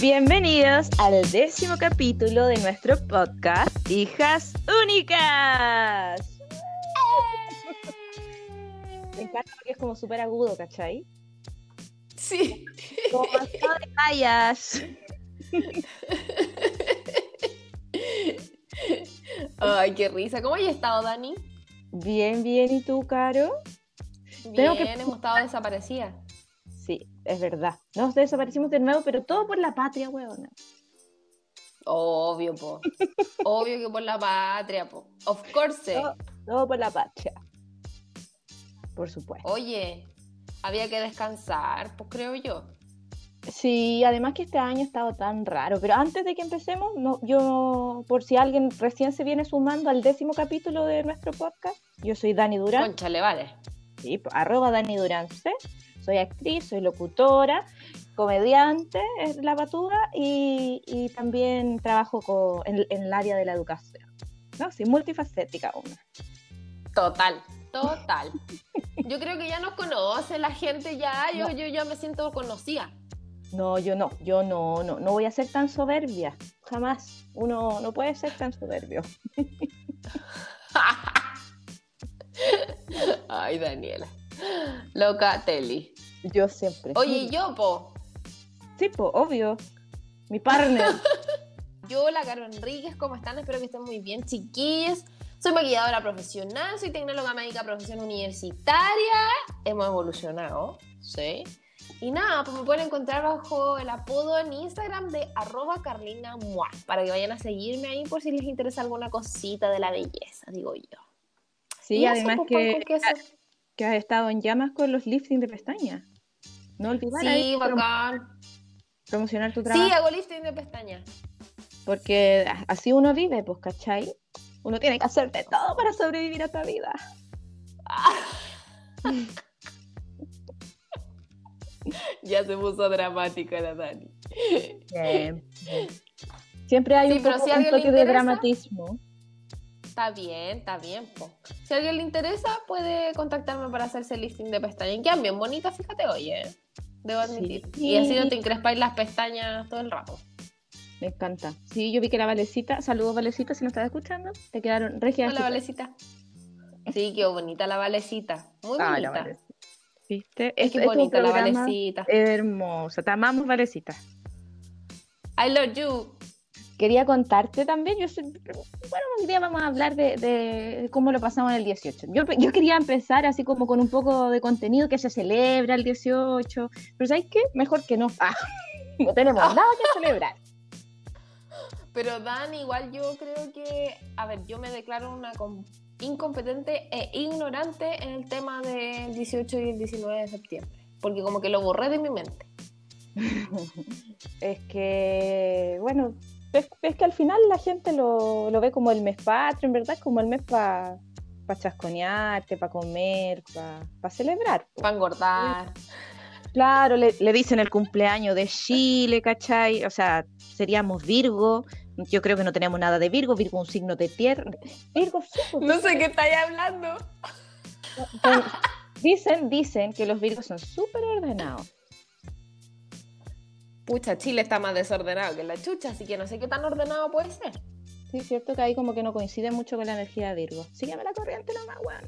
Bienvenidos al décimo capítulo de nuestro podcast Hijas Únicas. Me encanta porque es como súper agudo, ¿cachai? Sí. Como pasado de tallas. Ay, qué risa. ¿Cómo has estado, Dani? Bien, bien. ¿Y tú, Caro? Bien, Tengo que- hemos estado desaparecidas. Sí, es verdad. Nos desaparecimos de nuevo, pero todo por la patria, weona. Obvio, po. Obvio que por la patria, po. Of course. Todo, todo por la patria. Por supuesto. Oye, había que descansar, pues creo yo. Sí, además que este año ha estado tan raro. Pero antes de que empecemos, no, yo, por si alguien recién se viene sumando al décimo capítulo de nuestro podcast, yo soy Dani Durán. Conchale, vale. Sí, pues, arroba Dani Durán C. Soy actriz, soy locutora, comediante, es la patura, y, y también trabajo en, en el área de la educación. ¿No? Sí, multifacética una. Total, total. Yo creo que ya nos conoce la gente ya. Yo, No. yo ya me siento conocida. No, yo no, yo no, no, no voy a ser tan soberbia, jamás. Uno no puede ser tan soberbio. Ay, Daniela. Loca Teli. Yo siempre. Oye, ¿y yo, po. Sí, pues, obvio. Mi partner. Yo, la Caro Enríquez, ¿cómo están? Espero que estén muy bien, chiquillos. Soy maquilladora profesional, soy tecnóloga médica profesión universitaria. Hemos evolucionado, ¿sí? Y nada, pues me pueden encontrar bajo el apodo en Instagram de arroba carlinamua, para que vayan a seguirme ahí por si les interesa alguna cosita de la belleza, digo yo. Sí, Y además pues, que, que has estado en llamas con los lifting de pestañas. No olvidar Sí, bacán. promocionar tu trabajo. Sí, hago lifting de pestañas. Porque así uno vive, pues, ¿cachai? Uno tiene que hacer de todo para sobrevivir a esta vida. ya se puso dramática la Dani. Siempre hay Sí, un, poco- si un toque de dramatismo. Está bien, está bien. po. Si a alguien le interesa, puede contactarme para hacerse el lifting de pestañas. Quedan bien bonitas, fíjate, oye. Debo admitir. Sí. Y así no te encrespáis las pestañas todo el rato. Me encanta. Sí, yo vi que la Valecita, saludos Valecita, si nos estás escuchando, te quedaron regias. Hola, Valecita. Sí, qué bonita la Valecita. Muy Ah, bonita. la. ¿Viste? Es que es un bonita la Valecita. Hermosa. Te amamos, Valecita. I love you. Quería contarte también, yo bueno, un día vamos a hablar de, de cómo lo pasamos en el 18. Yo, yo quería empezar así como con un poco de contenido que se celebra el 18, pero ¿sabes qué? Mejor que no. Ah, no tenemos nada que celebrar. Pero Dan, igual yo creo que, a ver, yo me declaro una incompetente e ignorante en el tema del 18 y el 19 de septiembre, porque como que lo borré de mi mente. Es que, bueno, es, es que al final la gente lo, lo ve como el mes patrio, en verdad, como el mes para chasconearte, para comer, para celebrar. po. Para engordar. Claro, le, le dicen el cumpleaños de Chile, ¿cachai? O sea, seríamos Virgo. Yo creo que no tenemos nada de Virgo. Virgo es un signo de tierra. Virgo, sí, pues, No sé qué estáis hablando. dicen, dicen que los Virgos son súper ordenados. Pucha, Chile está más desordenado que la chucha, así que no sé qué tan ordenado puede ser. Sí, es cierto que ahí como que no coincide mucho con la energía de Virgo. Sígueme la corriente nomás, buena.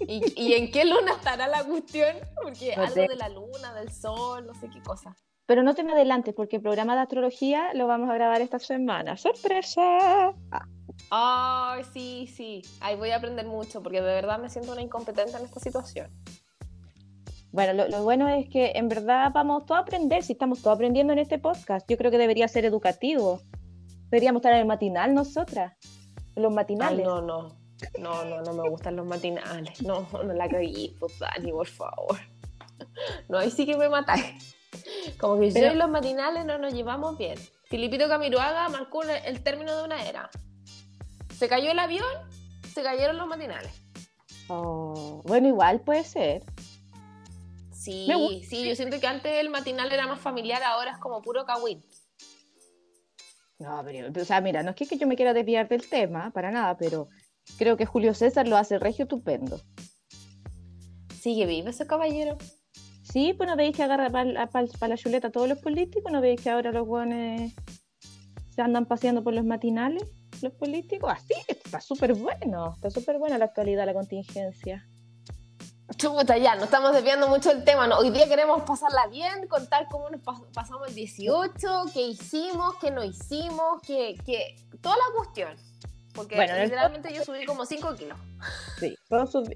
¿Y, y en qué luna estará la cuestión? Porque No algo de la luna, del sol, no sé qué cosa. Pero no te me adelantes porque el programa de astrología lo vamos a grabar esta semana. ¡Sorpresa! Ah, Ay, sí, sí. Ahí voy a aprender mucho, porque de verdad me siento una incompetente en esta situación. Bueno, lo, lo bueno es que en verdad vamos todos a aprender, si estamos todos aprendiendo en este podcast. Yo creo que debería ser educativo. Deberíamos estar en el matinal nosotras. Los Ay, matinales. no, no. No, no, no me gustan los matinales. No, no la cagué, pues, Dani, por favor. No, ahí sí que me matáis. Como que Pero- yo y los matinales no nos llevamos bien. Filipito Camiroaga marcó el, término de una era. Se cayó el avión, se cayeron los matinales. Oh, bueno, igual puede ser. Sí, sí, yo siento que antes el matinal era más familiar, ahora es como puro cagüín. No, pero, o sea, mira, no es que, que yo me quiera desviar del tema, para nada, pero creo que Julio César lo hace regio estupendo. Sigue vivo ese caballero. Sí, pues no veis que agarra para la chuleta a todos los políticos, no veis que ahora los guanes se andan paseando por los matinales, los políticos. Así, está súper bueno, está súper buena la actualidad, la contingencia. Chuta, ya, no estamos desviando mucho del tema. Hoy día queremos pasarla bien, contar cómo nos pasamos el 18, qué hicimos, qué no hicimos, qué, qué... toda la cuestión. Porque bueno, literalmente yo subí como 5 kilos. Sí,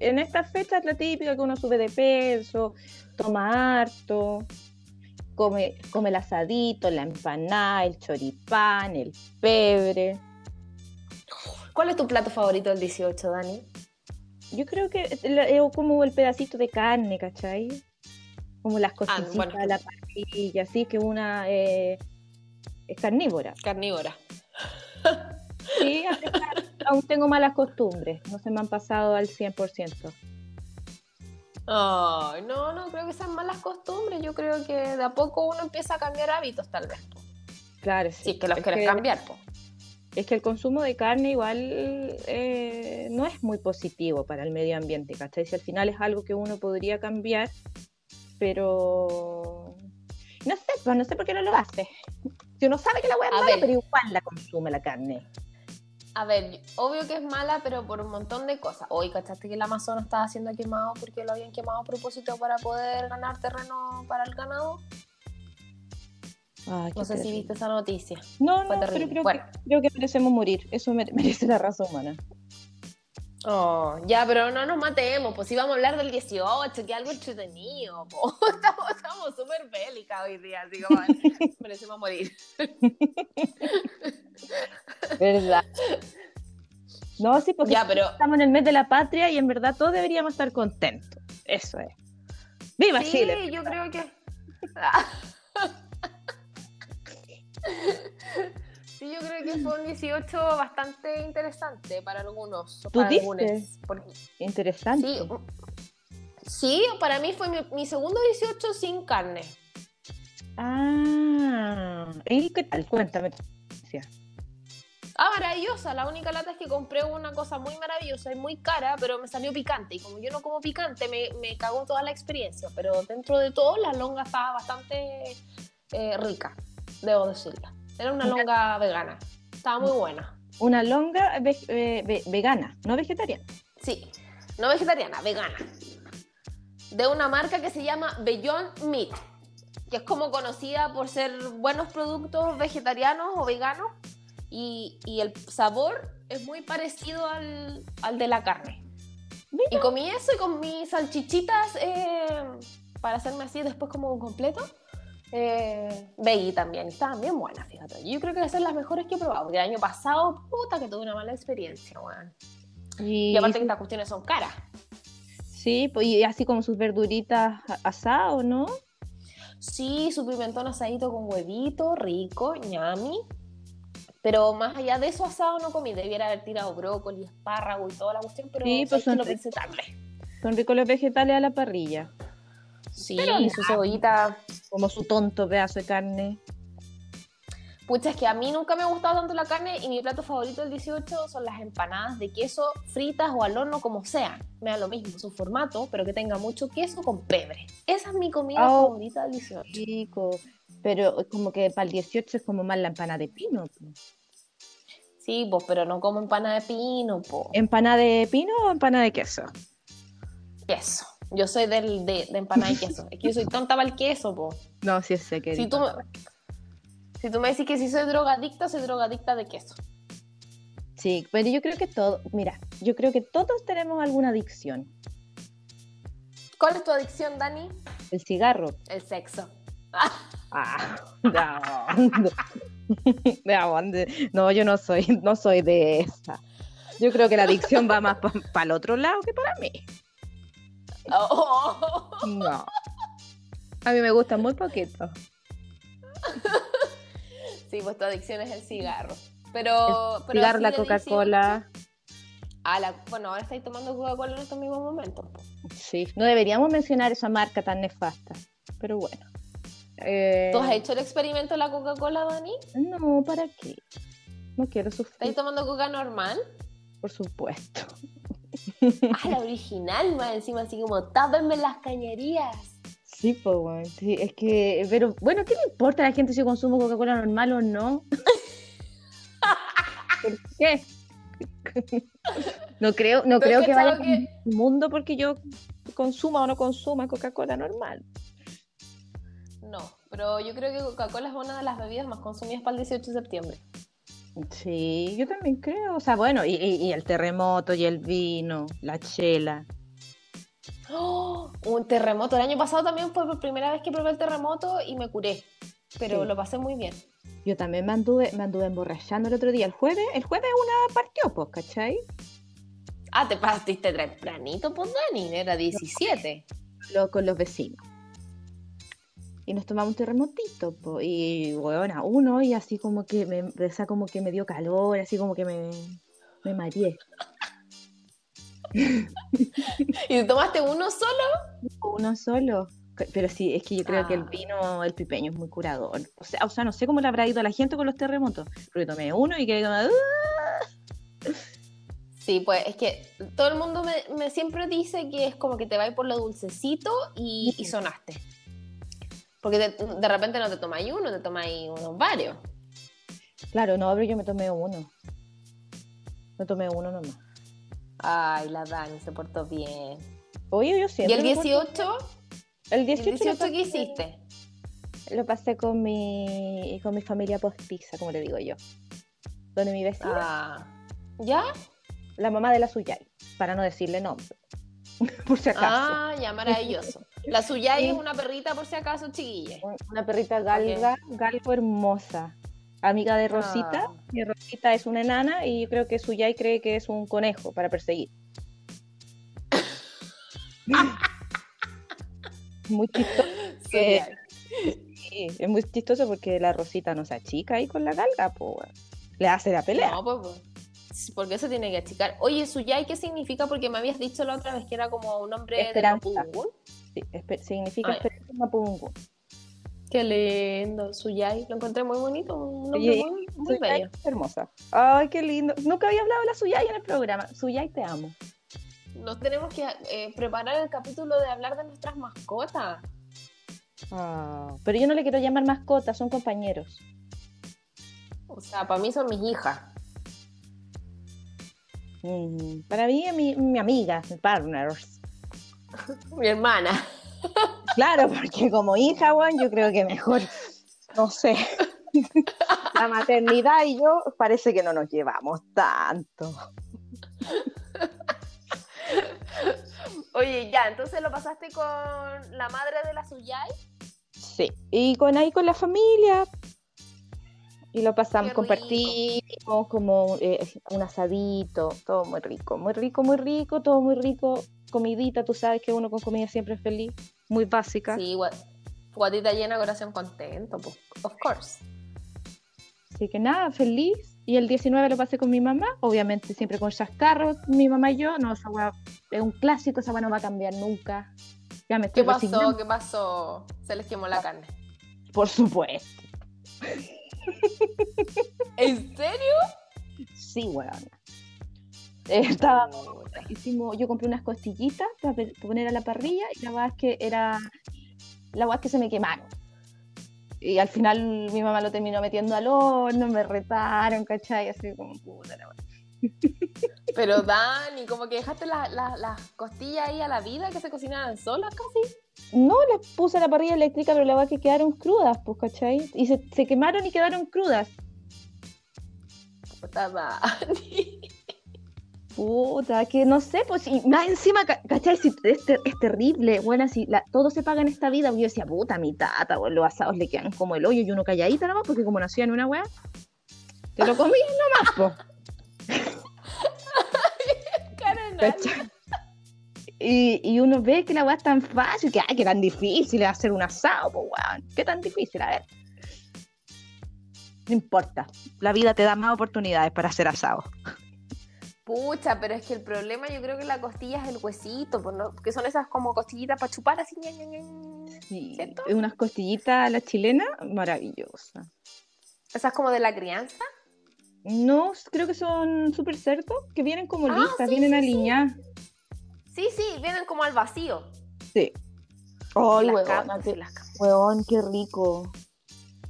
en estas fechas es la típica que uno sube de peso, toma harto, come, come el asadito, la empanada, el choripán, el pebre. ¿Cuál es tu plato favorito del 18, Dani? Yo creo que es como el pedacito de carne, ¿cachai? Como las ah, cositas, de la parrilla, así que una eh, es carnívora. Carnívora. Sí, aún tengo malas costumbres, no se me han pasado al 100%. Ay, no, no creo que sean malas costumbres, yo creo que de a poco uno empieza a cambiar hábitos tal vez. Claro, sí. Sí, que los quieres cambiar, pues. Es que el consumo de carne igual eh, no es muy positivo para el medio ambiente, ¿cachai? Si al final es algo que uno podría cambiar, pero no sé, pues no sé por qué no lo hace. Si uno sabe que la voy a mala, pero igual la consume la carne. A ver, obvio que es mala, pero por un montón de cosas. Hoy, ¿cachaste que el Amazonas estaba siendo quemado porque lo habían quemado a propósito para poder ganar terreno para el ganado? no sé si viste esa noticia. No, no, pero creo, que, creo que merecemos morir. Eso merece la raza humana. Oh, ya, pero no nos matemos, pues vamos a hablar del 18, que algo entretenido, estamos súper bélicas hoy día, así como merecemos morir. ¿Verdad? No, sí, porque ya, pero... estamos en el mes de la patria y en verdad todos deberíamos estar contentos. Eso es. ¡Viva Chile! Sí, yo creo que... Sí, yo creo que fue un 18 bastante interesante para algunos. ¿Tú para Interesante. Sí, sí, para mí fue mi, segundo 18 sin carne. Ah, ¿y qué tal? Cuéntame. Ah, maravillosa. La única lata es que compré una cosa muy maravillosa y muy cara, pero me salió picante. Y como yo no como picante, me, me cagó toda la experiencia. Pero dentro de todo, la longa estaba bastante eh, rica, debo decirla. Era una longa vegana. Estaba muy buena. Una longa eh, vegana, no vegetariana. Sí, no vegetariana, vegana. De una marca que se llama Beyond Meat, que es como conocida por ser buenos productos vegetarianos o veganos. Y, el sabor es muy parecido al, de la carne. Y comí eso y con mis salchichitas eh, para hacerme así después como un completo. Eh, también, estaban bien buenas, fíjate. Yo creo que esas son las mejores que he probado, porque el año pasado, puta, que tuve una mala experiencia, weón. Y, aparte que estas cuestiones son caras. Sí, pues, y así como sus verduritas asadas, ¿no? Sí, su pimentón asadito con huevito, rico, ñami. Pero más allá de eso asado no comí, debiera haber tirado brócoli, espárrago y toda la cuestión, pero sí, pues son, lo son ricos los vegetales a la parrilla. Sí, y su cebollita. Como su tonto pedazo de carne. Pucha, es que a mí nunca me ha gustado tanto la carne y mi plato favorito del 18 son las empanadas de queso fritas o al horno, como sean. Me da lo mismo su formato, pero que tenga mucho queso con pebre. Esa es mi comida oh, favorita del 18. Chico, pero como que para el 18 es como más la empanada de pino. Sí, pues, pero no como empanada de pino, pues. ¿Empanada de pino o empanada de queso? Queso. Yo soy del, de, de empanada y queso. Es que yo soy tonta para el queso, po. No, sí sé que. Si tú, si tú me decís que si soy drogadicta, soy drogadicta de queso. Sí, pero yo creo que todo, mira, yo creo que todos tenemos alguna adicción. ¿Cuál es tu adicción, Dani? El cigarro. El sexo. Ah, no. no, yo no soy, no soy de esa. Yo creo que la adicción va más para el otro lado que para mí. Oh. No. A mí me gusta muy poquito. Sí, pues tu adicción es el cigarro. Pero. El cigarro, la Coca-Cola. Ah, bueno, ahora estáis tomando Coca-Cola en estos mismos momentos. Sí, no deberíamos mencionar esa marca tan nefasta. Pero bueno. Eh, ¿Tú has hecho el experimento de la Coca-Cola, Dani? No, ¿para qué? No quiero ¿Estás sufrir, tomando coca normal? por supuesto. Ah, la original, más encima, así como tápenme las cañerías. Sí, pues, bueno, sí, es que, pero bueno, ¿qué le importa a la gente si yo consumo Coca-Cola normal o no? ¿Por qué? No creo, no Pero creo que vaya que- el mundo porque yo consuma o no consuma Coca-Cola normal. Pero yo creo que Coca-Cola es una de las bebidas más consumidas para el 18 de septiembre. Sí, yo también creo. O sea, bueno, y, y- y el terremoto y el vino, la chela. ¡Oh! Un terremoto. El año pasado también fue por primera vez que probé el terremoto y me curé. Pero Sí. lo pasé muy bien. Yo también me anduve, me anduve emborrachando el otro día. El jueves, el jueves una partió, pues, ¿cachai? Ah, te partiste tempranito, pues Dani, era 17. Lo- con los vecinos. Y nos tomamos un terremotito, po, y bueno, uno, y así como que me, o sea, como que me dio calor, así como que me, me mareé. ¿Y tomaste uno solo? Uno solo. Pero sí, es que yo creo que el Ah. vino, el pipeño es muy curador. O sea, o sea, no sé cómo le habrá ido a la gente con los terremotos. Porque tomé uno y quedé como. Sí, pues es que todo el mundo me, me siempre dice que es como que te va por lo dulcecito y, y sonaste. Porque de, de repente no te tomáis uno, te tomáis unos varios. Claro, no, pero yo me tomé uno. Me tomé uno nomás. Ay, la Dani se portó bien. Oye, yo ¿Y siempre. el me porto- 18? El ¿El 18, 18 lo qué hiciste? Lo pasé con mi, con mi familia post-pizza, como le digo yo. Donde mi vecina, Ah, ¿Ya? la mamá de la Suyay, para no decirle nombre. Por si acaso. Ah, ya, maravilloso. La suya Sí. es una perrita por si acaso, chiquille. Un- Una perrita galga, galgo hermosa. Amiga de Rosita. Ah. Y Rosita es una enana y yo creo que Suyay cree que es un conejo para perseguir. muy chistoso. que- sí, es muy chistoso porque la Rosita no se achica ahí con la galga, pues, le hace la pelea. No, pues, pues, ¿por qué se tiene que achicar? Oye, Suyai, ¿qué significa? Porque me habías dicho la otra vez que era como un nombre Esperanza. de Mapudungún. Sí, significa mapudungún. Qué lindo, Suyai. Lo encontré muy bonito, un nombre muy, muy Suyay bello. hermosa. Ay, qué lindo. Nunca había hablado de la Suyay en el programa. Suyay, te amo. Nos tenemos que eh, preparar el capítulo de hablar de nuestras mascotas. Ah, pero yo no le quiero llamar mascota, son compañeros. O sea, para mí son mis hijas. Mm, para mí, mi, mi amiga, mi partner. Mi hermana. Claro, porque como hija, Juan, yo creo que mejor, no sé. La maternidad y yo parece que no nos llevamos tanto. Oye, ya, entonces lo pasaste con la madre de la Suyai. Sí, y con ahí con la familia. Y lo pasamos, compartimos como eh, un asadito, todo muy rico, muy rico, muy rico, todo muy rico. Comidita, tú sabes que uno con comida siempre es feliz, muy básica. Sí, gua- guatita llena, corazón contento, pues, of course. Así que nada, feliz. Y el 19 lo pasé con mi mamá, obviamente siempre con chascarros, mi mamá y yo. No, esa weá es un clásico, esa weá no va a cambiar nunca. Ya me ¿Qué estoy pasó? resignando. ¿Qué pasó? Se les quemó la carne. Por supuesto. ¿En serio? Sí, weón. Eh, estaba, hicimos, yo compré unas costillitas para poner a la parrilla y la verdad es que era, la verdad es que se me quemaron. Y al final mi mamá lo terminó metiendo al horno, me retaron, ¿cachai? Así como puta la weá. Pero Dani, como que dejaste la- la- las costillas ahí a la vida que se cocinaban solas casi. No, las puse a la parrilla eléctrica, pero la verdad es que quedaron crudas, pues, ¿cachai? Y se, se quemaron y quedaron crudas. Puta Dani. Puta, que no sé, pues, y más encima, ca- ¿cachai? Si es, ter- es terrible, bueno, si la- todo se paga en esta vida, yo decía, puta, mi tata, o los asados le quedan como el hoyo y uno calladita nomás, porque como nació en una weá, te lo comí nomás. ¿cachai? Y, y uno ve que la weá es tan fácil, que, ay, que tan difícil es hacer un asado, pues, weón. ¿Qué tan difícil? A ver. No importa, la vida te da más oportunidades para hacer asado. Pucha, pero es que el problema yo creo que la costilla es el huesito, pues, ¿no? porque son esas como costillitas para chupar así. ña, ña, ña. Sí, ¿Cierto? unas costillitas a la chilena, maravillosa. ¿Esa es como de la crianza? No, creo que son super cerdos, que vienen como Ah, listas, sí, vienen sí, alineadas. Sí, sí, vienen como al vacío. Sí. Oh, las capas, qué, y las capas. weón, qué rico.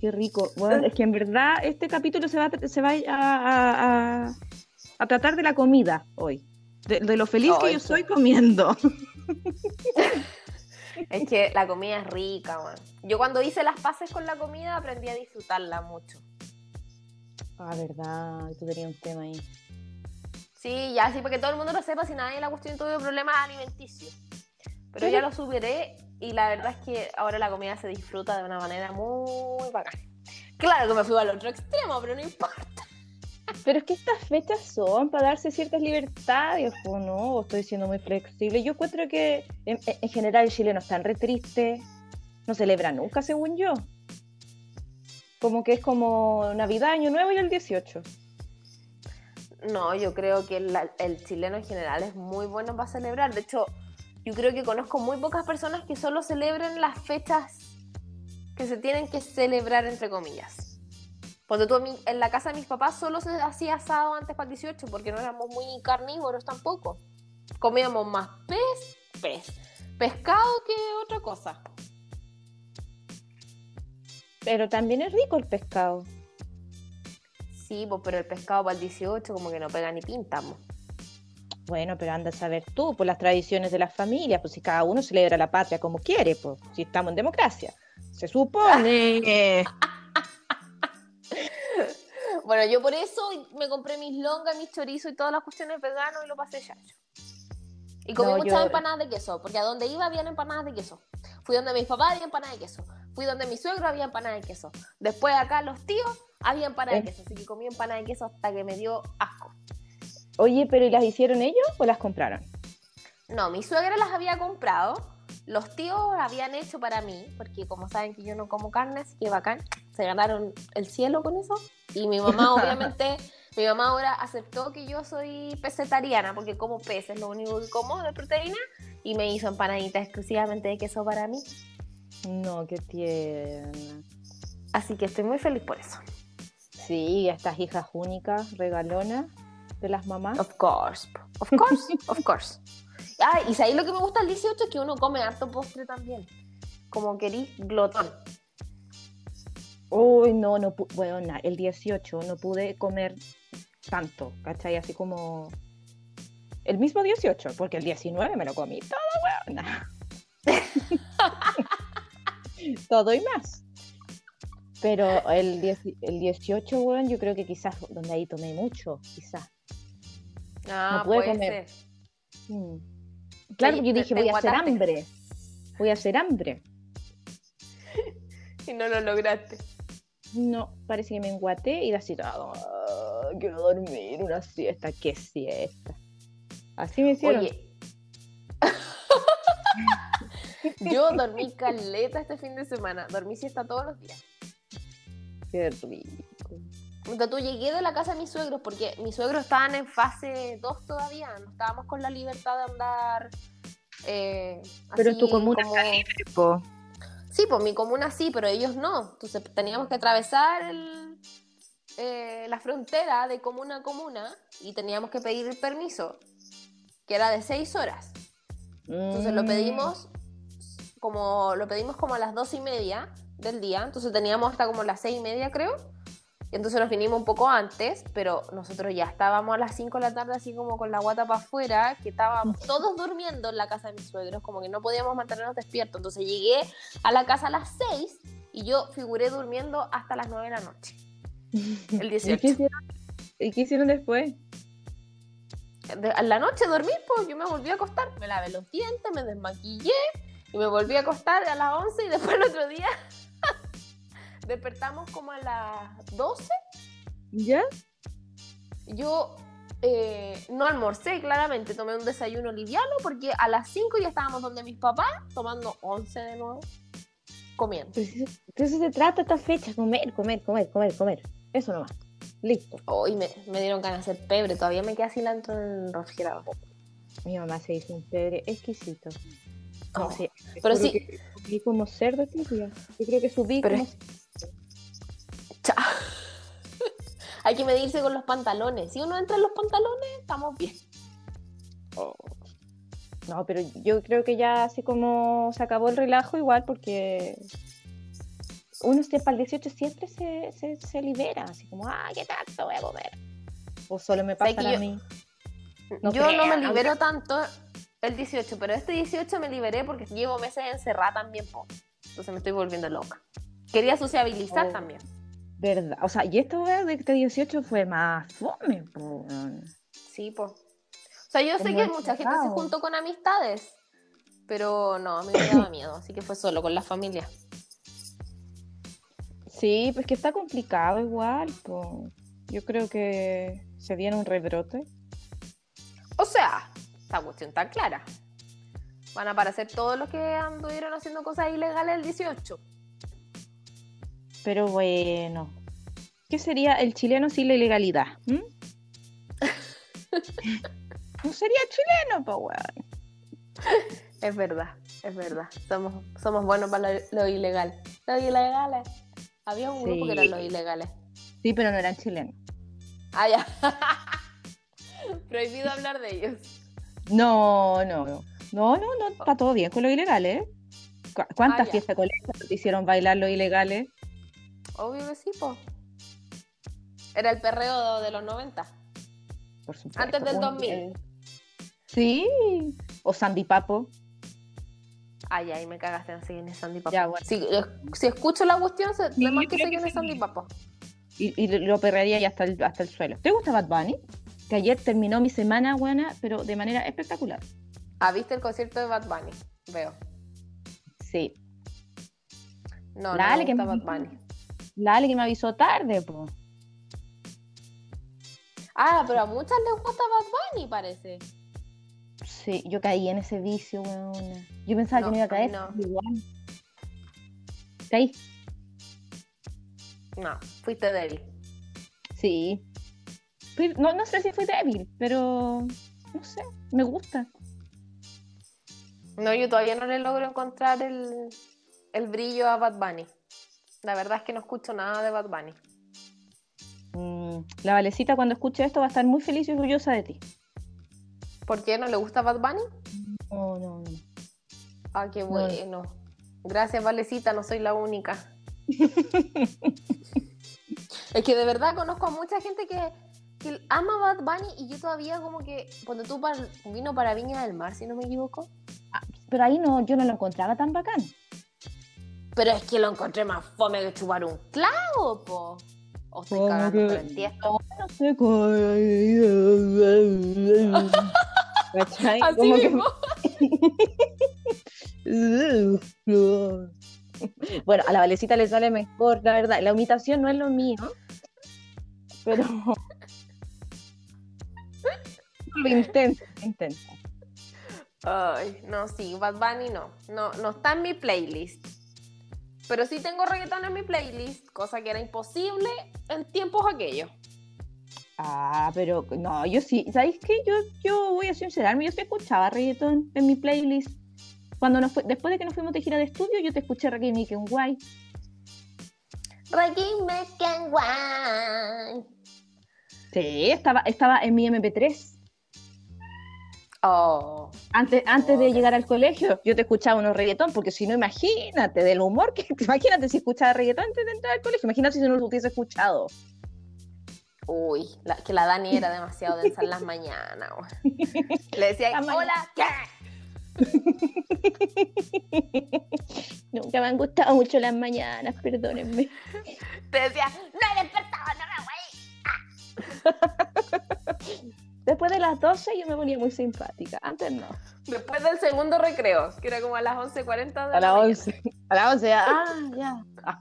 Qué rico. Weón, es que en verdad este capítulo se va, se va a, a- a- a tratar de la comida hoy. De, de lo feliz que yo soy comiendo. Es que la comida es rica, man. Yo cuando hice las paces con la comida aprendí a disfrutarla mucho. Ah, verdad, tú tenías un tema ahí. Sí, ya sí, porque todo el mundo lo sepa, si nadie la cuestión tuve problemas alimenticios. Pero ya lo superé y la verdad es que ahora la comida se disfruta de una manera muy bacana. Claro que me fui al otro extremo, pero no importa. Pero es que estas fechas son para darse ciertas libertades, ¿o no? ¿O estoy siendo muy flexible? Yo encuentro que en, en general el chileno está re triste, no celebra nunca, según yo. Como que es como Navidad, Año Nuevo y el 18. No, yo creo que la- el chileno en general es muy bueno para celebrar. De hecho, yo creo que conozco muy pocas personas que solo celebren las fechas que se tienen que celebrar, entre comillas. Cuando tú en la casa de mis papás solo se hacía asado antes para el 18 porque no éramos muy carnívoros tampoco. Comíamos más pez, pez, pescado que otra cosa. Pero también es rico el pescado. Sí, pues, pero el pescado para el 18 como que no pega ni pinta. mo. Bueno, pero anda a saber tú, por las tradiciones de las familias, pues si cada uno celebra la patria como quiere, pues si estamos en democracia. Se supone. Bueno, yo por eso me compré mis longas, mis chorizos y todas las cuestiones veganas y lo pasé chacho. Y comí No, muchas yo- empanadas de queso, porque a donde iba habían empanadas de queso. Fui donde mis papás había empanadas de queso. Fui donde mi suegro había empanadas de queso. Después acá los tíos había empanadas de Eh. queso. Así que comí empanadas de queso hasta que me dio asco. Oye, pero ¿y las hicieron ellos o las compraron? No, mi suegra las había comprado. Los tíos habían hecho para mí, porque como saben que yo no como carne, así que bacán. Se ganaron el cielo con eso. Y mi mamá, obviamente, mi mamá ahora aceptó que yo soy pesetariana, porque como pez es lo único que como de proteína. Y me hizo empanaditas exclusivamente de queso para mí. No, qué tierna. Así que estoy muy feliz por eso. Sí, estas hijas únicas, regalonas de las mamás. Of course. Of course. Of course. Ah, y sabéis lo que me gusta el 18 es que uno come harto postre también. Como querís, glotón. Uy, no, no bueno, na- el 18 no pude comer tanto, ¿cachai? Así como el mismo 18, porque el 19 me lo comí todo, weona. todo y más. Pero el, 10 el 18, weón, yo creo que quizás donde ahí tomé mucho, quizás. Ah, No pude puede comer. ser. Mm. Claro, Oye, yo dije, voy a hacer hambre. Voy a hacer hambre. Y no lo lograste. No, parece que me enguaté y así, ah, quiero dormir una siesta, qué siesta. Así me hicieron. Oye. Yo dormí caleta este fin de semana. Dormí siesta todos los días. Qué rico. Cuando tú llegué de la casa de mis suegros, porque mis suegros estaban en fase 2 todavía, no estábamos con la libertad de andar. eh, Pero en tu así comuna como-. Sí, pues mi comuna sí, pero ellos no. Entonces teníamos que atravesar el- eh, la frontera de comuna a comuna y teníamos que pedir el permiso, que era de 6 horas. Entonces lo Mm. pedimos como lo pedimos como a las dos y media del día. Entonces teníamos hasta como las seis y media, creo. Entonces nos vinimos un poco antes, pero nosotros ya estábamos a las 5 de la tarde así como con la guata para afuera, que estábamos todos durmiendo en la casa de mis suegros, como que no podíamos mantenernos despiertos. Entonces llegué a la casa a las 6 y yo figuré durmiendo hasta las 9 de la noche, el ¿Y 18. qué hicieron, ¿Y qué hicieron después? de- a la noche dormí, pues yo me volví a acostar, me lavé los dientes, me desmaquillé y me volví a acostar a las 11 y después el otro día despertamos como a las 12. ¿Ya? Yo eh, no almorcé, claramente, tomé un desayuno liviano porque a las 5 ya estábamos donde mis papás tomando 11 de nuevo, comiendo. Pues de eso se trata esta fecha, comer, comer, comer, comer, comer. Eso nomás. Listo. Hoy me, me dieron ganas de hacer pebre, todavía me queda cilantro en el refrigerador. Mi mamá se hizo un pebre exquisito. Oh, te pero sí. como cerdo, tía. Yo creo que subí Pero como... es- Hay que medirse con los pantalones. Si uno entra en los pantalones, estamos bien. Oh. No, pero yo creo que ya así como se acabó el relajo igual porque uno para el 18 siempre se, se, se libera, así como, ah, ¿qué tanto voy a comer? O solo me ¿Sabes pasa a yo- mí. No yo no me libero tanto el 18, pero este 18 me liberé porque llevo meses encerrada también, po. Entonces me estoy volviendo loca. Quería sociabilizar Oh. también. ¿Verdad? O sea, y weá de este 18 fue más fome, po. Sí, po. O sea, yo sé que mucha gente se juntó con amistades, pero no, a mí me daba miedo, así que fue solo con la familia. Sí, pues que está complicado igual, po. Yo creo que se viene un rebrote. O sea, esta cuestión está clara. Van a aparecer todos los que anduvieron haciendo cosas ilegales el 18. Pero bueno, ¿qué sería el chileno sin la ilegalidad? ¿m? no sería chileno, pues weón. Es verdad, es verdad. Somos, somos buenos para lo, lo ilegal. Los ilegales. Había un grupo que eran los ilegales. Sí, pero no eran chilenos. Ah, ya. Prohibido hablar de ellos. No, no, no. No, no, no, está todo bien con los ilegales. ¿eh? ¿Cu- ¿Cuántas Ah, fiestas colegiales te hicieron bailar los ilegales? Obvio que sí, po. Era el perreo de los 90. Por supuesto. Antes del pues, 2000. eh, Sí. O Sandy Papo. Ay, ay, me cagaste, no sé quién es Sandy Papo. Ya, bueno. si, eh, si escucho la cuestión, se, Sí, además yo que sé que quién es. Sandy Papo. Y, y lo perrearía ya hasta el, hasta el suelo. ¿Te gusta Bad Bunny? Que ayer terminó mi semana buena, pero de manera espectacular. Ah, ¿viste el concierto de Bad Bunny? Veo. Sí. No, Dale, no que me gusta me- Bad Bunny. La Ale que me avisó tarde, pues. Ah, pero a muchas les gusta Bad Bunny, parece. Sí, yo caí en ese vicio, weona. Yo pensaba No, que me iba a caer. no. Igual. Caí. No, fuiste débil. Sí. No, no sé si fui débil, pero no sé, me gusta. No, yo todavía no le logro encontrar el, el brillo a Bad Bunny. La verdad es que no escucho nada de Bad Bunny. Mm, la Valecita cuando escuche esto va a estar muy feliz y orgullosa de ti. ¿Por qué no le gusta Bad Bunny? No, no, no. Ah, qué bueno. Gracias, Valecita, no soy la única. es que de verdad conozco a mucha gente que, que ama Bad Bunny y yo todavía como que cuando tú par- vino para Viña del Mar, si no me equivoco. Pero ahí no, yo no lo encontraba tan bacán. Pero es que lo encontré más fome que chupar un clavo, po. O estoy Como cagando por el tiesto. ¿Cachai? Así Como que- mismo. Bueno, a la Valecita le sale mejor, la verdad. La imitación no es lo mío, pero lo intento, lo intento. Ay, no, sí, Bad Bunny no. no. No está en mi playlist. Pero sí tengo reggaetón en mi playlist, cosa que era imposible en tiempos aquellos. Ah, pero no, yo sí, ¿sabéis qué? Yo, yo voy a sincerarme, yo sí escuchaba reggaetón en mi playlist. Cuando nos fue, después de que nos fuimos de gira de estudio, yo te escuché reggae Nick and Guay. Reggae Mecan Sí, estaba, estaba en mi MP3. Oh, Antes, antes de Ok. llegar al colegio, yo te escuchaba unos reggaetón, porque si no, imagínate del humor que imagínate si escuchaba reggaetón antes de entrar al colegio, imagínate si no lo hubiese escuchado. uy, la- que la Dani era demasiado densa en las mañanas. Le decía, La hola, ¿qué? Nunca me han gustado mucho las mañanas, perdónenme. Te decía, no he despertado, no me voy. Después de las 12 yo me ponía muy simpática, antes no. Después del segundo recreo, que era como a las 11.40 de A la las mañana. 11. A las 11, ah, ya. Ah.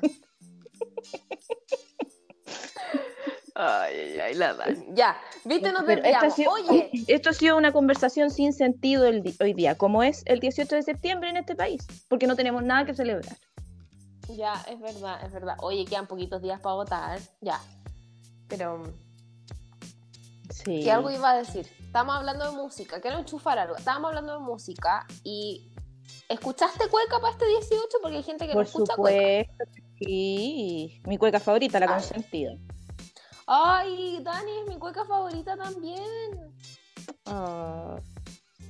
Ay, ay, ay, la Dani. Ya, viste, nos desviamos. sido- Oye, Esto ha sido una conversación sin sentido el di- hoy día, como es el 18 de septiembre en este país, porque no tenemos nada que celebrar. ya, es verdad, es verdad. Oye, quedan poquitos días para votar, ya. Pero, Sí. ¿qué algo iba a decir? Estábamos hablando de música, quiero enchufar algo. Estábamos hablando de música y ¿Escuchaste cueca para este 18? Porque hay gente que Por no escucha cueca. sí. Mi cueca favorita, la Ah. consentida. Ay, Dani, es mi cueca favorita también. Ah.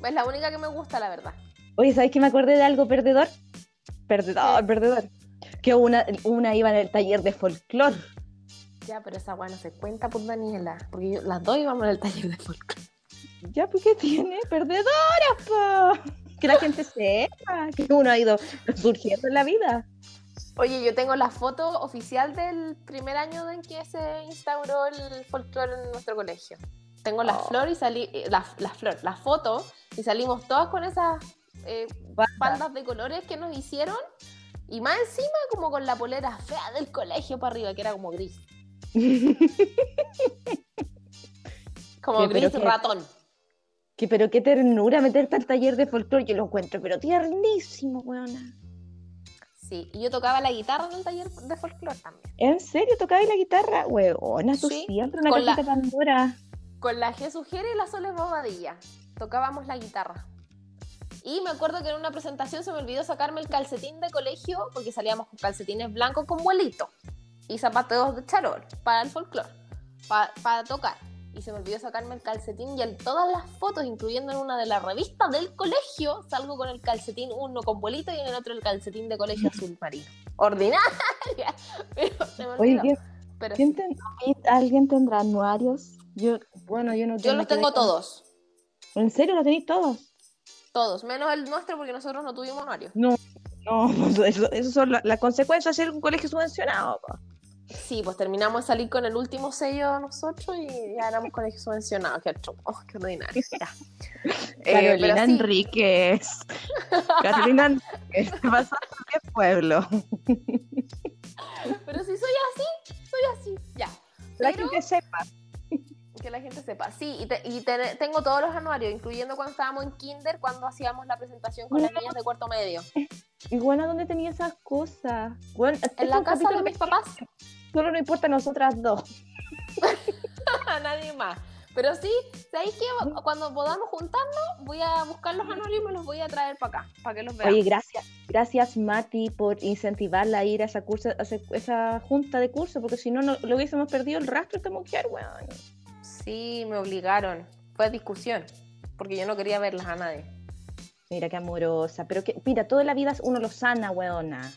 Es la única que me gusta, la verdad. Oye, ¿sabes que me acordé de algo perdedor? Perdedor, perdedor. Que una, una iba en el taller de folclore. Ya, pero esa weá no se cuenta por Daniela. Porque yo- las dos íbamos en el taller de folclore. Ya, pues, ¿qué tiene? Perdedora, po. Que la gente sepa que uno ha ido surgiendo en la vida. Oye, yo tengo la foto oficial del primer año en que se instauró el folclore en nuestro colegio. Tengo la Oh. flor y salí, eh, la, la flor, la foto, y salimos todas con esas eh, Banda. faldas de colores que nos hicieron, y más encima como con la polera fea del colegio para arriba, que era como gris. Como Sí, gris ratón. Que, pero qué ternura meterte al taller de folclore. Yo lo encuentro, pero tiernísimo, weona. Sí, y yo tocaba la guitarra en el taller de folclore también. ¿En serio tocabas la guitarra? Weona, tú Sí, siempre una cajita Pandora. Con la Jesús Jere y la Soles Bobadilla. Tocábamos la guitarra. Y me acuerdo que en una presentación se me olvidó sacarme el calcetín de colegio porque salíamos con calcetines blancos con vuelito y zapatos de charol para el folclore, pa- para tocar. Y se me olvidó sacarme el calcetín y en todas las fotos, incluyendo en una de las revistas del colegio, salgo con el calcetín uno con vuelito y en el otro el calcetín de colegio azul marino. Ordinaria. Pero se me Oye, olvidó. ¿qué- Pero ¿quién sí. ten- ¿alguien tendrá anuarios? Yo, bueno, yo no Yo los tengo todos. ¿En serio los tenéis todos? Todos, menos el nuestro porque nosotros no tuvimos horario. No, eso, eso son la- las consecuencias de ser un colegio subvencionado. Sí, pues terminamos de salir con el último sello nosotros y ya éramos colegio subvencionado. Qué, oh, qué ordinario. Eh, Carolina sí, Enríquez. Carolina Enríquez, pasaste de pueblo. pero si soy así, soy así. Ya. La Pero gente sepa. que la gente sepa. Sí, y, te- y te- tengo todos los anuarios, incluyendo cuando estábamos en kinder, cuando hacíamos la presentación con las niñas de cuarto medio. Y bueno, ¿dónde tenía esas cosas? Bueno, este En es la casa de mis que papás, Solo nos importa a nosotras dos. a nadie más. Pero sí, ¿sabéis qué? Cuando podamos juntarnos, voy a buscar los anuarios y los voy a traer para acá, para que los vean. Oye, gracias, gracias Mati por incentivarla a ir a esa curso, a esa junta de curso, porque si no, no lo hubiésemos perdido el rastro de esta mujer, weón. Sí, me obligaron. Fue discusión, porque yo no quería verlas a nadie. Mira qué amorosa, pero que, mira, toda la vida uno lo sana, weona.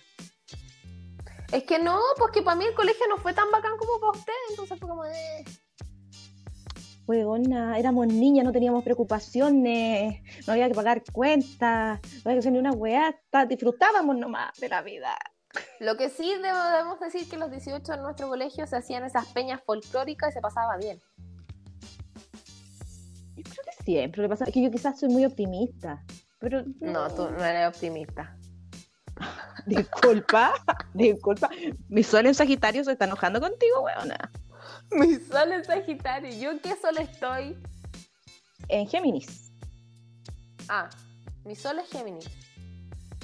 Es que no, pues que para mí el colegio no fue tan bacán como para usted, entonces fue como de... Weona, éramos niñas, no teníamos preocupaciones, no había que pagar cuentas, no había que hacer ni una weá, disfrutábamos nomás de la vida. Lo que sí debemos decir que los 18 en nuestro colegio se hacían esas peñas folclóricas y se pasaba bien. Yo creo que siempre, lo que pasa es que yo quizás soy muy optimista, pero No, tú no eres optimista. Disculpa, disculpa. Mi sol en Sagitario se está enojando contigo, weona. Mi sol es Sagitario. ¿Yo en qué sol estoy? En Géminis. Ah, mi sol es Géminis.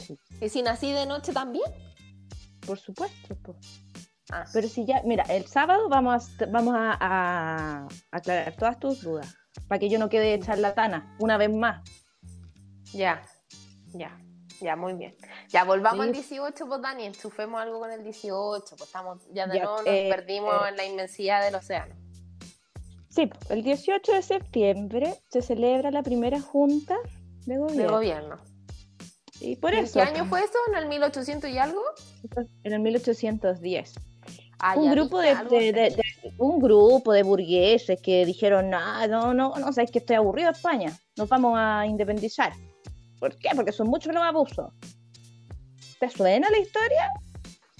Sí. ¿Y si nací de noche también? Por supuesto, po. Ah, Pero si ya, mira, el sábado vamos a, vamos a, a aclarar todas tus dudas, para que yo no quede charlatana una vez más. ya, ya, ya, muy bien. Ya, volvamos Sí. al 18, pues Dani, enchufemos algo con el 18, pues estamos, ya de Ya, nuevo nos eh, perdimos eh. en la inmensidad del océano. Sí, po, el 18 de septiembre se celebra la primera junta de De gobierno. gobierno. Y por ¿En eso, qué año fue eso? ¿En el 1800 y algo? en el 1810. Ah, un grupo de, un grupo de burgueses que dijeron "Ah, no no no sabes que estoy aburrido de España nos vamos a independizar ¿por qué? porque son muchos los abusos ¿te suena la historia?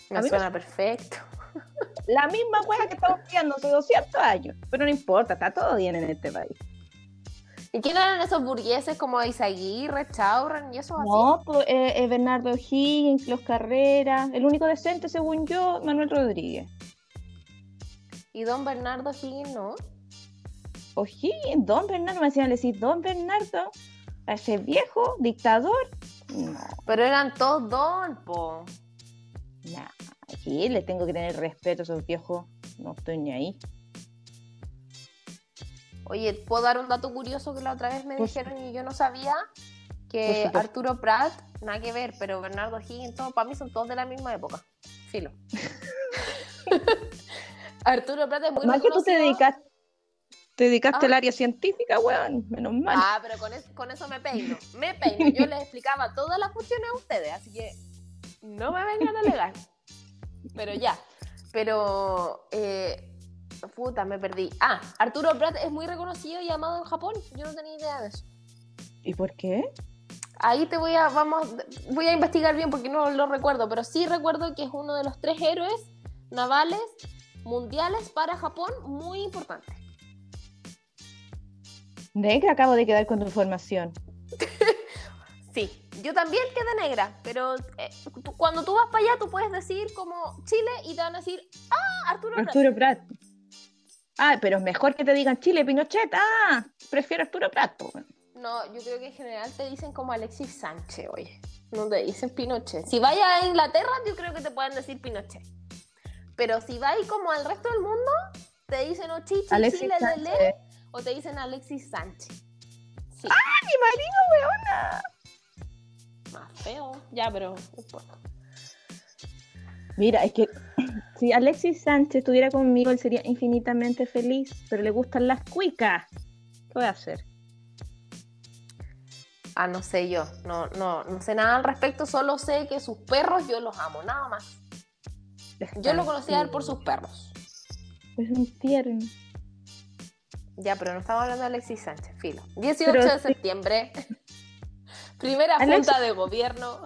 Me a mí me suena perfecto. la misma hueá que estamos viendo hace 200 años pero no importa está todo bien en este país ¿Y quién eran esos burgueses como Isaguirre, Chaurran y esos así? no pues, eh, eh, Bernardo Higgins Los Carreras el único decente según yo Manuel Rodríguez Y don Bernardo Higgins, ¿no? O'Higgins Don Bernardo me decían decir Don Bernardo ese viejo dictador no Pero eran todos don, po. Nah, aquí le tengo que tener respeto a esos viejos. No estoy ni ahí. Oye, ¿puedo dar un dato curioso que la otra vez me dijeron y yo no sabía? que. Arturo Prat, nada que ver, pero Bernardo Higgins, todo, para mí son todos de la misma época. Filo. Arturo Prat es muy Más que tú te reconocido. Te dedicaste Ah. al área científica, weón, menos mal. Ah, pero con, es- con eso me peino. Me peino. Yo les explicaba todas las cuestiones a ustedes, así que no me vengan a alegar. Pero ya. Pero, eh, puta, me perdí. Ah, Arturo Prat es muy reconocido y amado en Japón. Yo no tenía idea de eso. ¿Y por qué? Ahí te voy a, vamos, voy a investigar bien porque no lo recuerdo, pero sí recuerdo que es uno de los tres héroes navales mundiales para Japón muy importante. Negra, acabo de quedar con tu información. Sí, yo también quedé negra, pero eh, tú- cuando tú vas para allá tú puedes decir como Chile y te van a decir, ah, Arturo Prat". Arturo Prat. Ah, pero es mejor que te digan Chile, Pinochet. Ah, prefiero Arturo Prat. No, yo creo que en general te dicen como Alexis Sánchez, oye. No te dicen Pinochet. Si vayas a Inglaterra, yo creo que te pueden decir Pinochet. Pero si vas como al resto del mundo, te dicen o Chichi, Alexis Chile, Lele. O te dicen Alexis Sánchez. Sí, ¡Mi marido, weona! más feo. Ya, pero no importa. Mira, es que si Alexis Sánchez estuviera conmigo, él sería infinitamente feliz, pero le gustan las cuicas. ¿Qué voy a hacer? Ah, no sé yo. No, no, no sé nada al respecto, solo sé que sus perros yo los amo, nada más. Yo lo conocí a él por sus perros. Es un tierno. Ya, pero no estamos hablando de Alexis Sánchez, filo. 18 Pero de sí. septiembre. Primera Alexis- junta de gobierno.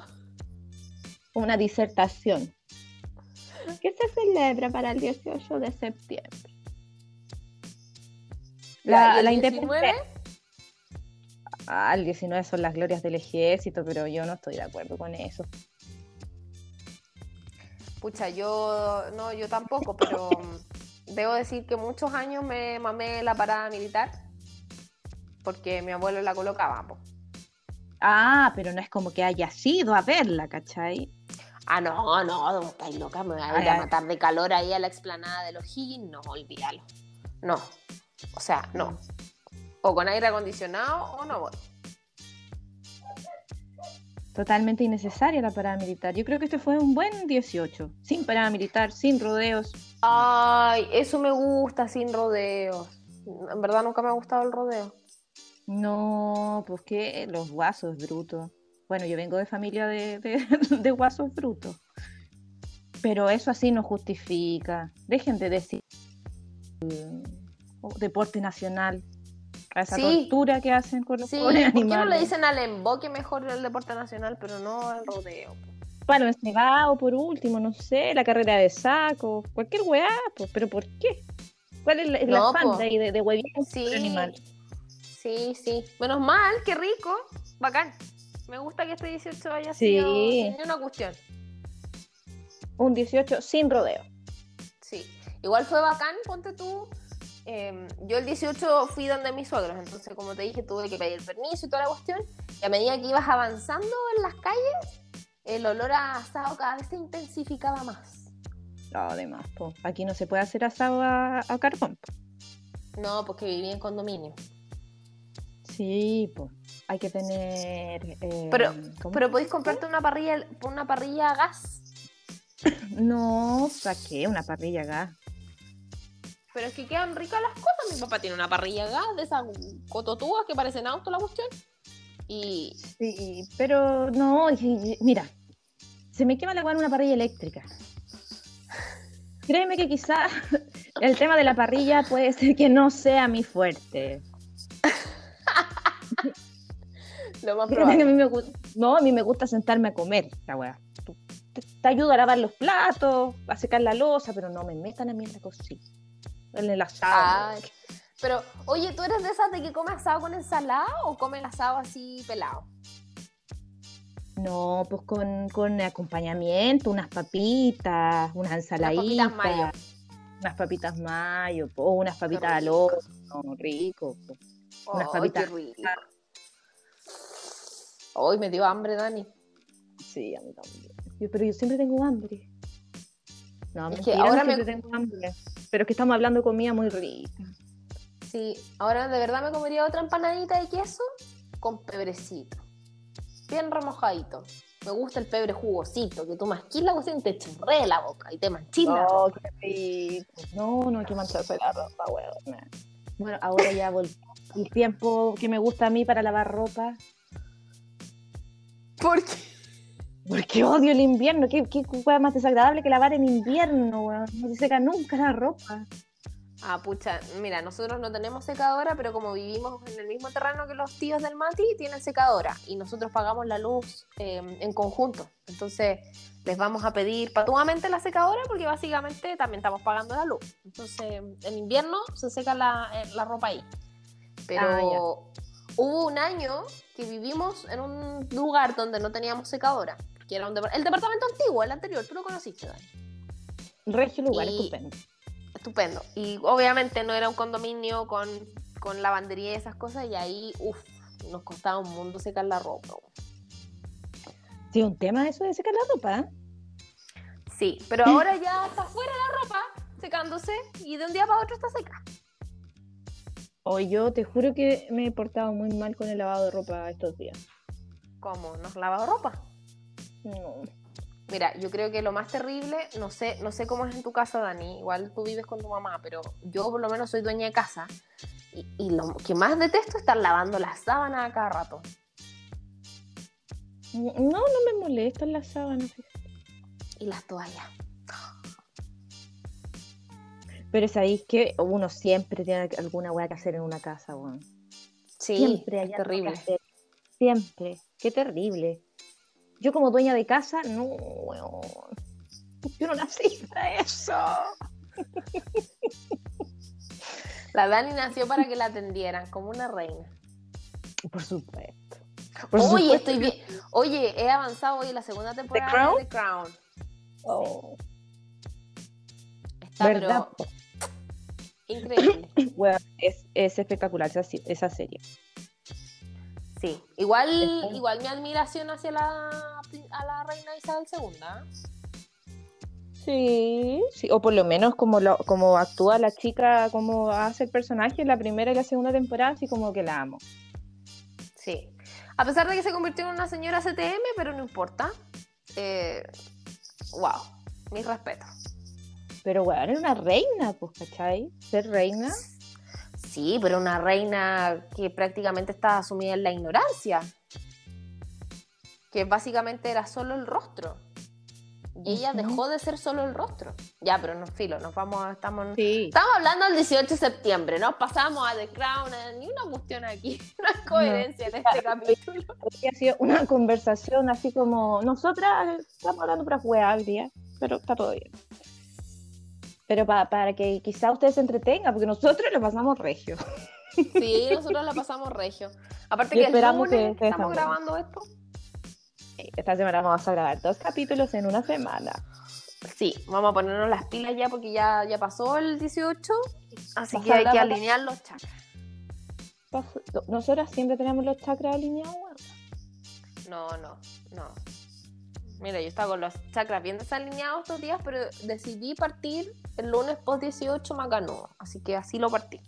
Una disertación. ¿Qué se celebra para el 18 de septiembre? La, ¿y la 19? independencia. Ah, el 19 son las glorias del ejército, pero yo no estoy de acuerdo con eso. Pucha, yo no, yo tampoco, pero debo decir que muchos años me mamé la parada militar porque mi abuelo la colocaba. po. Ah, pero no es como que haya sido a verla, ¿cachai? Ah, no, no, estáis loca, me voy a ir a ay. matar de calor ahí a la explanada de los Higgins. No, olvídalo. No, o sea, no. O con aire acondicionado o no voy. Totalmente innecesaria la parada militar. Yo creo que este fue un buen 18. Sin parada militar, sin rodeos. Ay, eso me gusta sin rodeos. En verdad nunca me ha gustado el rodeo. No, pues que los guasos brutos. Bueno, yo vengo de familia de, de, de guasos brutos. Pero eso así no justifica. Dejen de decir mm, deporte nacional. A esa Sí. tortura que hacen con los Sí, pobres ¿por qué no le animales. dicen al emboque mejor el deporte nacional, pero no al rodeo? Bueno, el cebado por último, no sé, la carrera de saco, cualquier weá, pues, pero ¿por qué? ¿Cuál es la, es la No, po. de, de, de un Sí, animal? sí, sí. Menos mal, qué rico, bacán. Me gusta que este 18 haya Sí. sido sin una cuestión. Un 18 sin rodeo. Sí. Igual fue bacán, ponte tú. eh, yo el 18 fui donde mis suegros, entonces como te dije tuve que pedir permiso y toda la cuestión. Y a medida que ibas avanzando en las calles, el olor a asado cada vez se intensificaba más. No, además, po. aquí no se puede hacer asado a, a carbón. po. No, porque viví en condominio. Sí, pues. Hay que tener. eh, Pero- ¿cómo? Pero podéis comprarte una parrilla, una parrilla a gas. No, ¿para qué? Una parrilla a gas. Pero es que quedan ricas las cosas. Mi papá tiene una parrilla a gas de esas cototúas que parecen auto la cuestión. Y Sí, pero no, y- y- mira, se me quema la weá en una parrilla eléctrica. Créeme que quizá el tema de la parrilla puede ser que no sea mi fuerte. lo más a mí me no, a mí me gusta sentarme a comer la weá. Te, te ayuda a lavar los platos, a secar la losa, pero no me metan a mí en la cocina. En el asado. Pero, oye, ¿tú eres de esas de que come asado con ensalada o come el asado así pelado? No, pues con, con acompañamiento, unas papitas, unas ensaladitas. papitas mayo. Unas papitas mayo, o unas papitas al horno, rico. po. Unas papitas. qué rico. Hoy me dio hambre, Dani. Sí, a mí también. Yo- pero yo siempre tengo hambre. No, Es mentira, que no ahora siempre me- tengo hambre. Pero es que estamos hablando de comida muy rica. Sí, ahora de verdad me comería otra empanadita de queso con pebrecito. bien remojadito. Me gusta el pebre jugosito, que tú masquís la cuestión y te chorrea la boca y te manchis la Oh, ropa. qué. No, no hay que mancharse la ropa, weón. Bueno, ahora ya volví. El tiempo que me gusta a mí para lavar ropa. ¿Por qué? Porque odio el invierno. ¿Qué, qué cosa más desagradable que lavar en invierno, weón? No se seca nunca la ropa. Ah, pucha, mira, nosotros no tenemos secadora, pero como vivimos en el mismo terreno que los tíos del Mati, tienen secadora y nosotros pagamos la luz eh, en conjunto. Entonces, les vamos a pedir patuamente la secadora porque básicamente también estamos pagando la luz. Entonces, en invierno se seca la, eh, la ropa ahí. Pero Ah, hubo un año que vivimos en un lugar donde no teníamos secadora. Que era un el departamento antiguo, el anterior, tú lo conociste, Dani. Regio lugar, Y- estupendo. Estupendo. Y obviamente no era un condominio con, con lavandería y esas cosas, y ahí, uff, nos costaba un mundo secar la ropa. Sí, un tema eso de secar la ropa. ¿eh? Sí, pero ahora ya está fuera la ropa, secándose, y de un día para otro está seca. O yo te juro que me he portado muy mal con el lavado de ropa estos días. ¿Cómo? ¿Nos lavado ropa? No. Mira, yo creo que lo más terrible, no sé, no sé cómo es en tu casa, Dani, igual tú vives con tu mamá, pero yo por lo menos soy dueña de casa, y, y lo que más detesto es estar lavando las sábanas a cada rato. No, no me molestan las sábanas. fíjate. Y las toallas. Pero sabéis que uno siempre tiene alguna weá que hacer en una casa, weón. Sí, Siempre hay algo que terrible. hacer. Siempre. Qué terrible. Yo como dueña de casa, no, weón. Yo no nací para eso. La Dani nació para que la atendieran como una reina. Por supuesto. Por Oye, supuesto. estoy bien. Oye, he avanzado hoy en la segunda temporada Crown? de The Crown. Oh, Está ¿Verdad? pero increíble. Weón, es, es espectacular esa serie. Sí. Igual, Está- igual mi admiración hacia la, a la reina Isabel II. Sí, sí, o por lo menos como, lo, como actúa la chica, como hace el personaje en la primera y la segunda temporada, así como que la amo. Sí. A pesar de que se convirtió en una señora CTM, pero no importa. Eh, wow. Mis respetos. Pero weón, era una reina, pues, ¿cachai? Ser reina. Sí, pero una reina que prácticamente estaba sumida en la ignorancia. Que básicamente era solo el rostro. Y ella dejó de ser solo el rostro. Ya, pero no filo, nos vamos a, estamos, Sí. estamos hablando del 18 de septiembre, ¿no? Pasamos a The Crown, eh, ni una cuestión aquí, no hay coherencia en este capítulo. Ha sido una conversación así como nosotras estamos hablando para jugar hoy día, pero está todo bien. Pero pa- para que quizá ustedes se entretengan, porque nosotros lo pasamos regio. Sí, nosotros la pasamos regio. Aparte Y que el esperamos lunes que estamos grabando esto. Esta semana vamos a grabar dos capítulos en una semana. Sí, vamos a ponernos las pilas ya porque ya, ya pasó el 18, así que hay que alinear los chakras. Nosotras siempre tenemos los chakras alineados. No, no, no. Mira, yo estaba con los chakras bien desalineados estos días, pero decidí partir el lunes post 18 macanudo, así que así lo partí.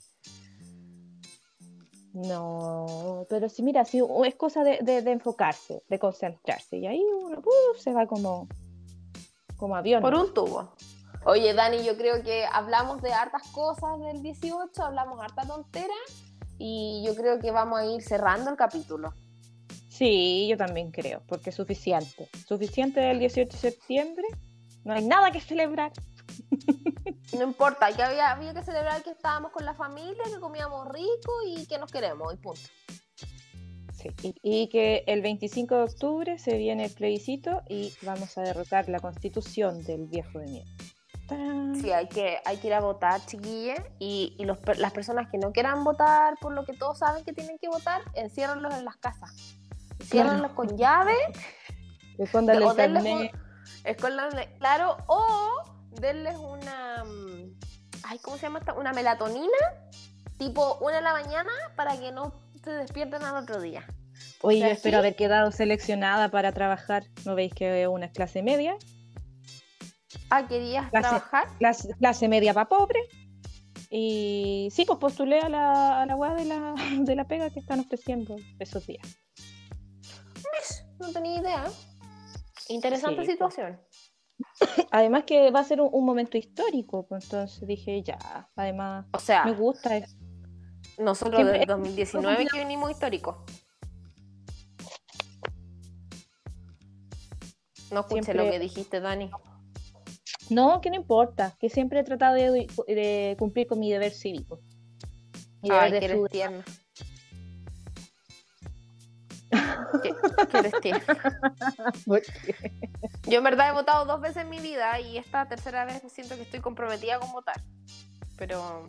No, pero sí, mira, sí, es cosa de, de- de enfocarse, de concentrarse. Y ahí uno se va como, como avión. Por un tubo. Oye, Dani, yo creo que hablamos de hartas cosas del 18, hablamos harta tontera y yo creo que vamos a ir cerrando el capítulo. Sí, yo también creo, porque es suficiente. Suficiente del 18 de septiembre. No hay nada que celebrar. No importa, que había, había que celebrar que estábamos con la familia, que comíamos rico y que nos queremos, y punto. Sí, y, y que el 25 de octubre se viene el plebiscito y vamos a derrocar la constitución del viejo de. ¡Tarán! Sí, hay que, hay que ir a votar, chiquillas. Y, y los las personas que no quieran votar por lo que todos saben que tienen que votar, enciérrenlos en las casas. Enciérrenlos con llave, Escóndale o el denles carnet. un- escóndanle- claro, o denles una. mm, Ay, ¿cómo se llama esta? Una melatonina, tipo una de la mañana, para que no se despierten al otro día. Oye, yo sea, espero sí. haber quedado seleccionada para trabajar. ¿No veis que una es clase media? Ah, ¿querías Clase- trabajar? Clase, clase media para pobre. Y sí, pues postulé a la, a la de la, de la pega que están ofreciendo esos días. ¿Ves? no tenía idea. Interesante Sí, pues. situación. Además que va a ser un, un momento histórico, pues entonces dije, ya, además O sea, me gusta eso. nosotros siempre- desde 2019 que venimos históricos. No escuché Siempre- lo que dijiste, Dani. No, que no importa, que siempre he tratado de, de cumplir con mi deber cívico. Mi deber Ay, de que eres tierna. Eres tierna. Yo en verdad he votado dos veces en mi vida y esta tercera vez siento que estoy comprometida con votar. Pero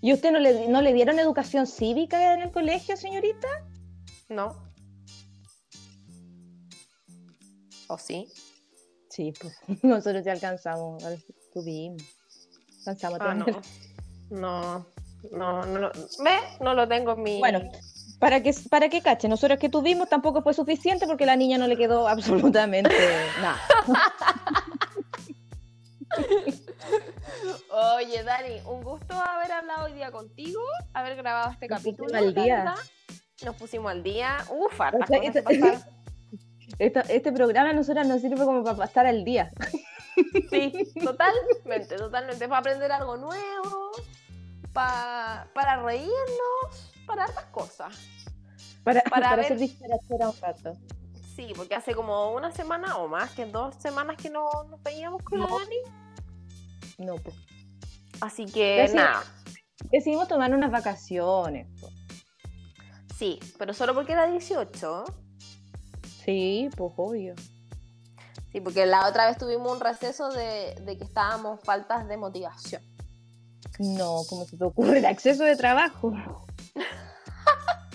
¿Y usted no le, no le dieron educación cívica en el colegio, señorita? no. ¿O sí? Sí, pues nosotros ya alcanzamos, al- tuvimos. Alcanzamos Ah, no. No, no, no, lo- ¿Ve? No lo tengo en mi... Bueno, para que, para que cache, nosotros que tuvimos tampoco fue suficiente porque la niña no le quedó absolutamente nada. Oye, Dani, un gusto haber hablado hoy día contigo, haber grabado este Nos capítulo. al día. Nos pusimos al día. Uf, O sea, este- este programa a nosotras nos sirve como para pasar al día. Sí, totalmente, totalmente. Para aprender algo nuevo, pa- para reírnos, para hartas cosas. Para, Para para, ver- hacer disparachera un rato. Sí, porque hace como una semana o más que dos semanas que no nos veíamos con la No. Dani. No, pues. Así que sí. nada, Decidimos tomar unas vacaciones. sí, pero solo porque era 18. Sí, pues obvio. Sí, porque la otra vez tuvimos un receso de, de que estábamos faltas de motivación. No, ¿cómo se te ocurre el acceso de trabajo?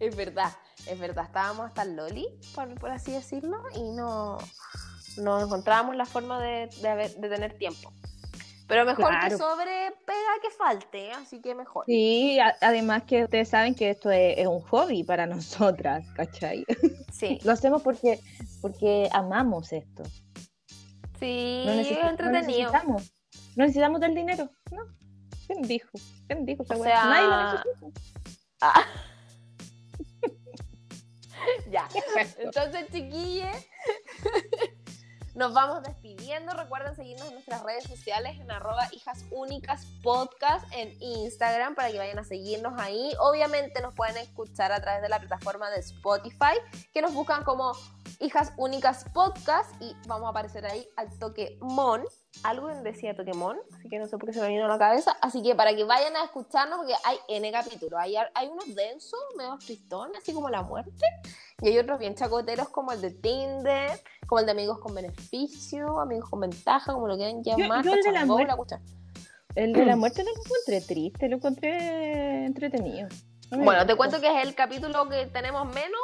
Es verdad, es verdad. Estábamos hasta el Loli, por, por así decirlo, y no, no encontrábamos la forma de, de haber- de tener tiempo. Pero mejor que sobre pega que falte, así que mejor. Sí, a- además que ustedes saben que esto es, es un hobby para nosotras, ¿cachai? Sí, Lo hacemos porque, porque amamos esto. sí, No, es necesi- no entretenido. necesitamos, no necesitamos del dinero, ¿no? ¿Quién dijo? ¿Quién dijo esa O sea- Nadie lo. Ah. ya. Entonces, chiquilles, nos vamos despidiendo. Recuerden seguirnos en nuestras redes sociales en arroba hijas únicas podcast en Instagram para que vayan a seguirnos ahí. Obviamente nos pueden escuchar a través de la plataforma de Spotify, que nos buscan como hijas únicas podcast y vamos a aparecer ahí al toque mon. Algo decía toque mon, así que no sé por qué se me vino a la cabeza. Así que para que vayan a escucharnos, porque hay N capítulos. Hay, hay unos densos, medio tristones, así como la muerte. Y hay otros bien chacoteros como el de Tinder, como el de amigos con beneficio, amigos con ventaja, como lo quieran llamar. yo el de la muerte-. El de la muerte no lo encontré triste, lo encontré entretenido. Bueno, te cuento que es el capítulo que tenemos menos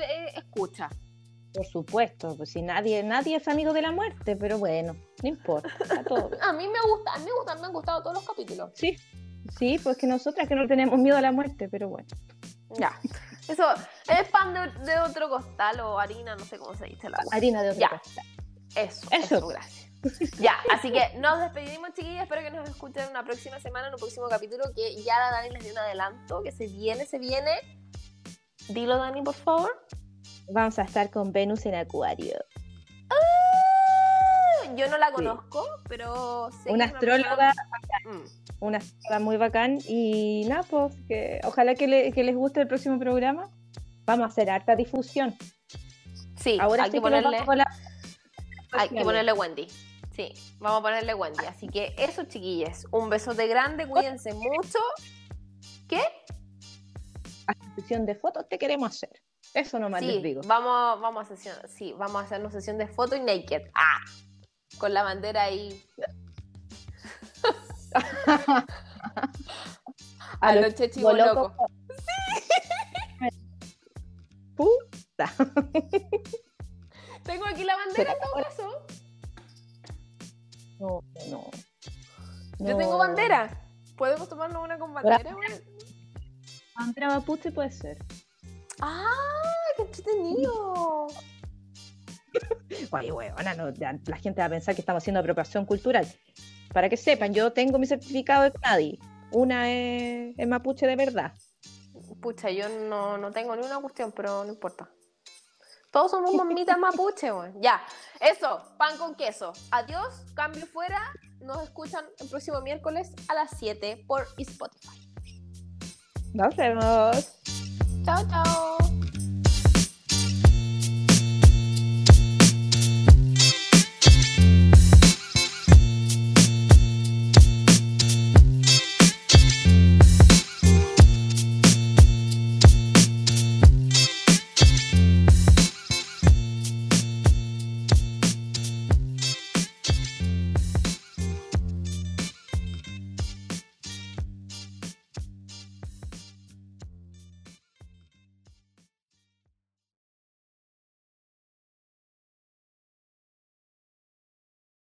eh, escucha. Por supuesto, pues si nadie, nadie es amigo de la muerte, pero bueno, no importa, bien. A mí me gusta, a mí me gustan, me han gustado todos los capítulos. Sí, sí, pues que nosotras que no tenemos miedo a la muerte, pero bueno. Ya. Eso es pan de, de otro costal o harina, no sé cómo se dice la Harina de otra Ya. cosa. Eso, Eso. eso, gracias. Ya, así que nos despedimos, chiquillas. Espero que nos escuchen una próxima semana, en un próximo capítulo que ya la Dani les dio un adelanto, que se viene, se viene. Dilo, Dani, por favor. Vamos a estar con Venus en Acuario. Yo no la conozco, pero sé que Una es astróloga, Mm. una astróloga muy bacán. Y nada, pues que ojalá que, le- que les guste el próximo programa. Vamos a hacer harta difusión. Sí, Ahora hay sí que que ponerle, la- hay que ponerle Wendy. Sí, vamos a ponerle Wendy. Así que eso, chiquilles. Un besote grande, cuídense mucho. ¿Qué? sesión de fotos te queremos hacer. Eso nomás les Sí, digo. vamos, vamos a sesión, sí, vamos a hacernos sesión de foto y naked. Ah, con la bandera ahí. A los chechibos bolocos. locos. Puta. Tengo aquí la bandera en todo caso. No, no. Yo tengo bandera. ¿Podemos tomarnos una con bandera? Bandera mapuche puede ser. ¡Ah! ¡Qué entretenido! Oye, huevona, no, la gente va a pensar que estamos haciendo apropiación cultural. Para que sepan, yo tengo mi certificado de CNADI. Una es, es mapuche de verdad. Pucha, yo no, no tengo ni una cuestión, pero no importa. Todos somos mamitas mapuche. Ya, eso, pan con queso. Adiós, cambio fuera. Nos escuchan el próximo miércoles a las 7 por Spotify. Nos vemos. Chao, chao.